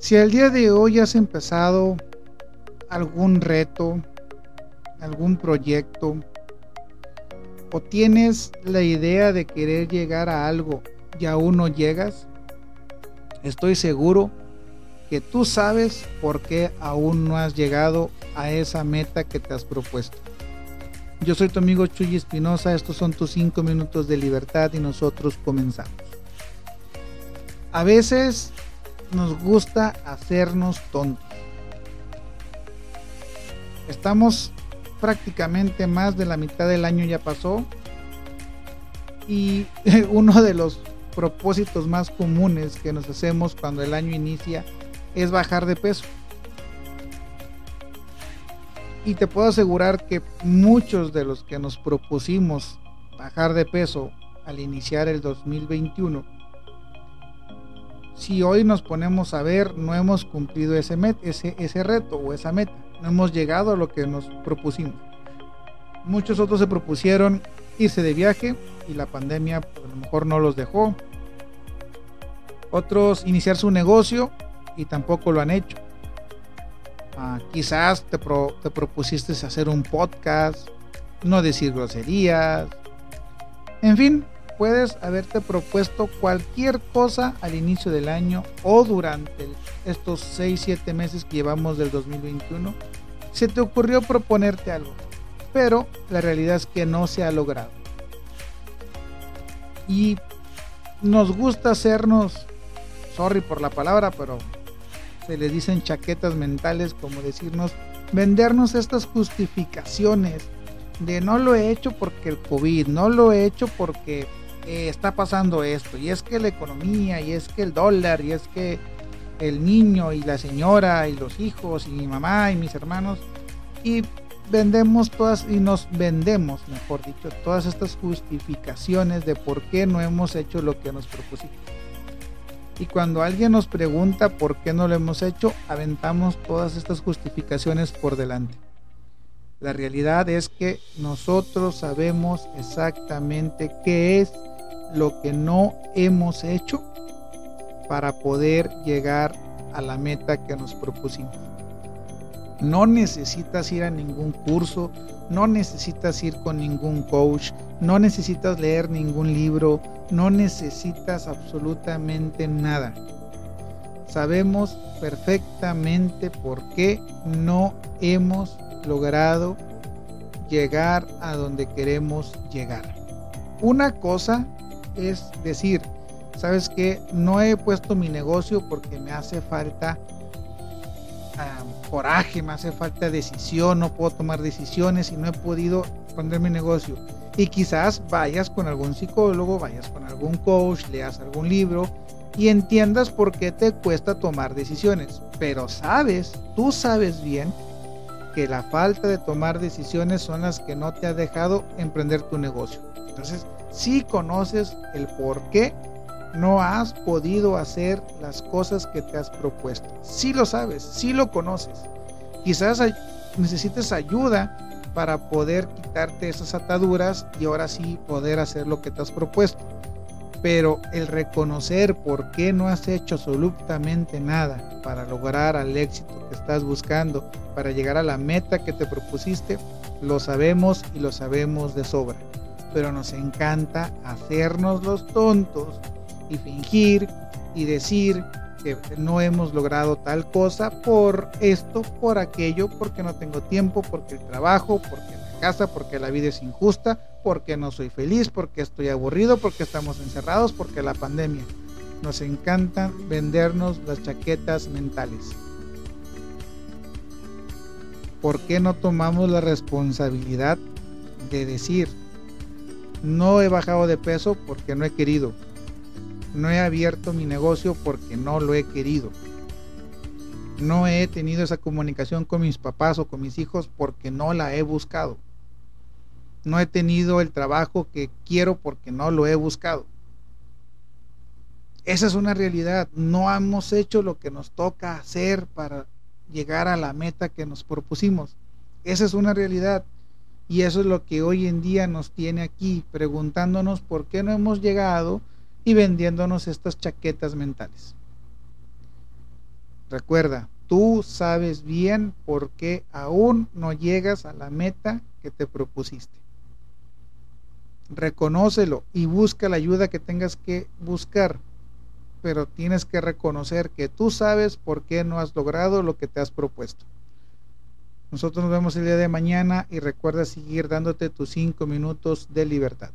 Si el día de hoy has empezado algún reto, algún proyecto, o tienes la idea de querer llegar a algo y aún no llegas, estoy seguro que tú sabes por qué aún no has llegado a esa meta que te has propuesto. Yo soy tu amigo Chuy Espinosa, estos son tus 5 minutos de libertad y nosotros comenzamos. A veces nos gusta hacernos tontos. Estamos prácticamente más de la mitad del año ya pasó y uno de los propósitos más comunes que nos hacemos cuando el año inicia es bajar de peso. Y te puedo asegurar que muchos de los que nos propusimos bajar de peso al iniciar el 2021, si hoy nos ponemos a ver, no hemos cumplido ese, ese, ese reto o esa meta, no hemos llegado a lo que nos propusimos. Muchos otros se propusieron irse de viaje y la pandemia pues, a lo mejor no los dejó. Otros iniciar su negocio y tampoco lo han hecho. Ah, quizás te, te propusiste hacer un podcast, no decir groserías. En fin, puedes haberte propuesto cualquier cosa al inicio del año o durante estos 6-7 meses que llevamos del 2021. Se te ocurrió proponerte algo, pero la realidad es que no se ha logrado. Y nos gusta hacernos, sorry por la palabra, pero se le dicen chaquetas mentales, como decirnos, vendernos estas justificaciones de no lo he hecho porque el COVID, no lo he hecho porque está pasando esto, y es que la economía, y es que el dólar, y es que el niño y la señora y los hijos y mi mamá y mis hermanos, y vendemos todas y nos vendemos, mejor dicho, todas estas justificaciones de por qué no hemos hecho lo que nos propusimos. Y cuando alguien nos pregunta por qué no lo hemos hecho, aventamos todas estas justificaciones por delante. La realidad es que nosotros sabemos exactamente qué es lo que no hemos hecho para poder llegar a la meta que nos propusimos. No necesitas ir a ningún curso, no necesitas ir con ningún coach, no necesitas leer ningún libro, no necesitas absolutamente nada. Sabemos perfectamente por qué no hemos logrado llegar a donde queremos llegar. Una cosa es decir, sabes que no he puesto mi negocio porque me hace falta coraje, me hace falta decisión, no puedo tomar decisiones y no he podido poner mi negocio. Y quizás vayas con algún psicólogo, vayas con algún coach, leas algún libro y entiendas por qué te cuesta tomar decisiones. Pero sabes, tú sabes bien que la falta de tomar decisiones son las que no te ha dejado emprender tu negocio. Entonces, si conoces el por qué no has podido hacer las cosas que te has propuesto. Si lo sabes, si lo conoces. Quizás necesites ayuda para poder quitarte esas ataduras y ahora sí poder hacer lo que te has propuesto. Pero el reconocer por qué no has hecho absolutamente nada para lograr al éxito que estás buscando, para llegar a la meta que te propusiste, lo sabemos y lo sabemos de sobra. Pero nos encanta hacernos los tontos y fingir y decir que no hemos logrado tal cosa por esto, por aquello, porque no tengo tiempo, porque el trabajo, porque la casa, porque la vida es injusta, porque no soy feliz, porque estoy aburrido, porque estamos encerrados, porque la pandemia. Nos encanta vendernos las chaquetas mentales. ¿Por qué no tomamos la responsabilidad de decir, no he bajado de peso porque no he querido? No he abierto mi negocio porque no lo he querido. No he tenido esa comunicación con mis papás o con mis hijos porque no la he buscado. No he tenido el trabajo que quiero porque no lo he buscado. Esa es una realidad. No hemos hecho lo que nos toca hacer para llegar a la meta que nos propusimos. Esa es una realidad. Y eso es lo que hoy en día nos tiene aquí, preguntándonos por qué no hemos llegado y vendiéndonos estas chaquetas mentales. Recuerda, tú sabes bien por qué aún no llegas a la meta que te propusiste. Reconócelo y busca la ayuda que tengas que buscar, pero tienes que reconocer que tú sabes por qué no has logrado lo que te has propuesto. Nosotros nos vemos el día de mañana y recuerda seguir dándote tus cinco minutos de libertad.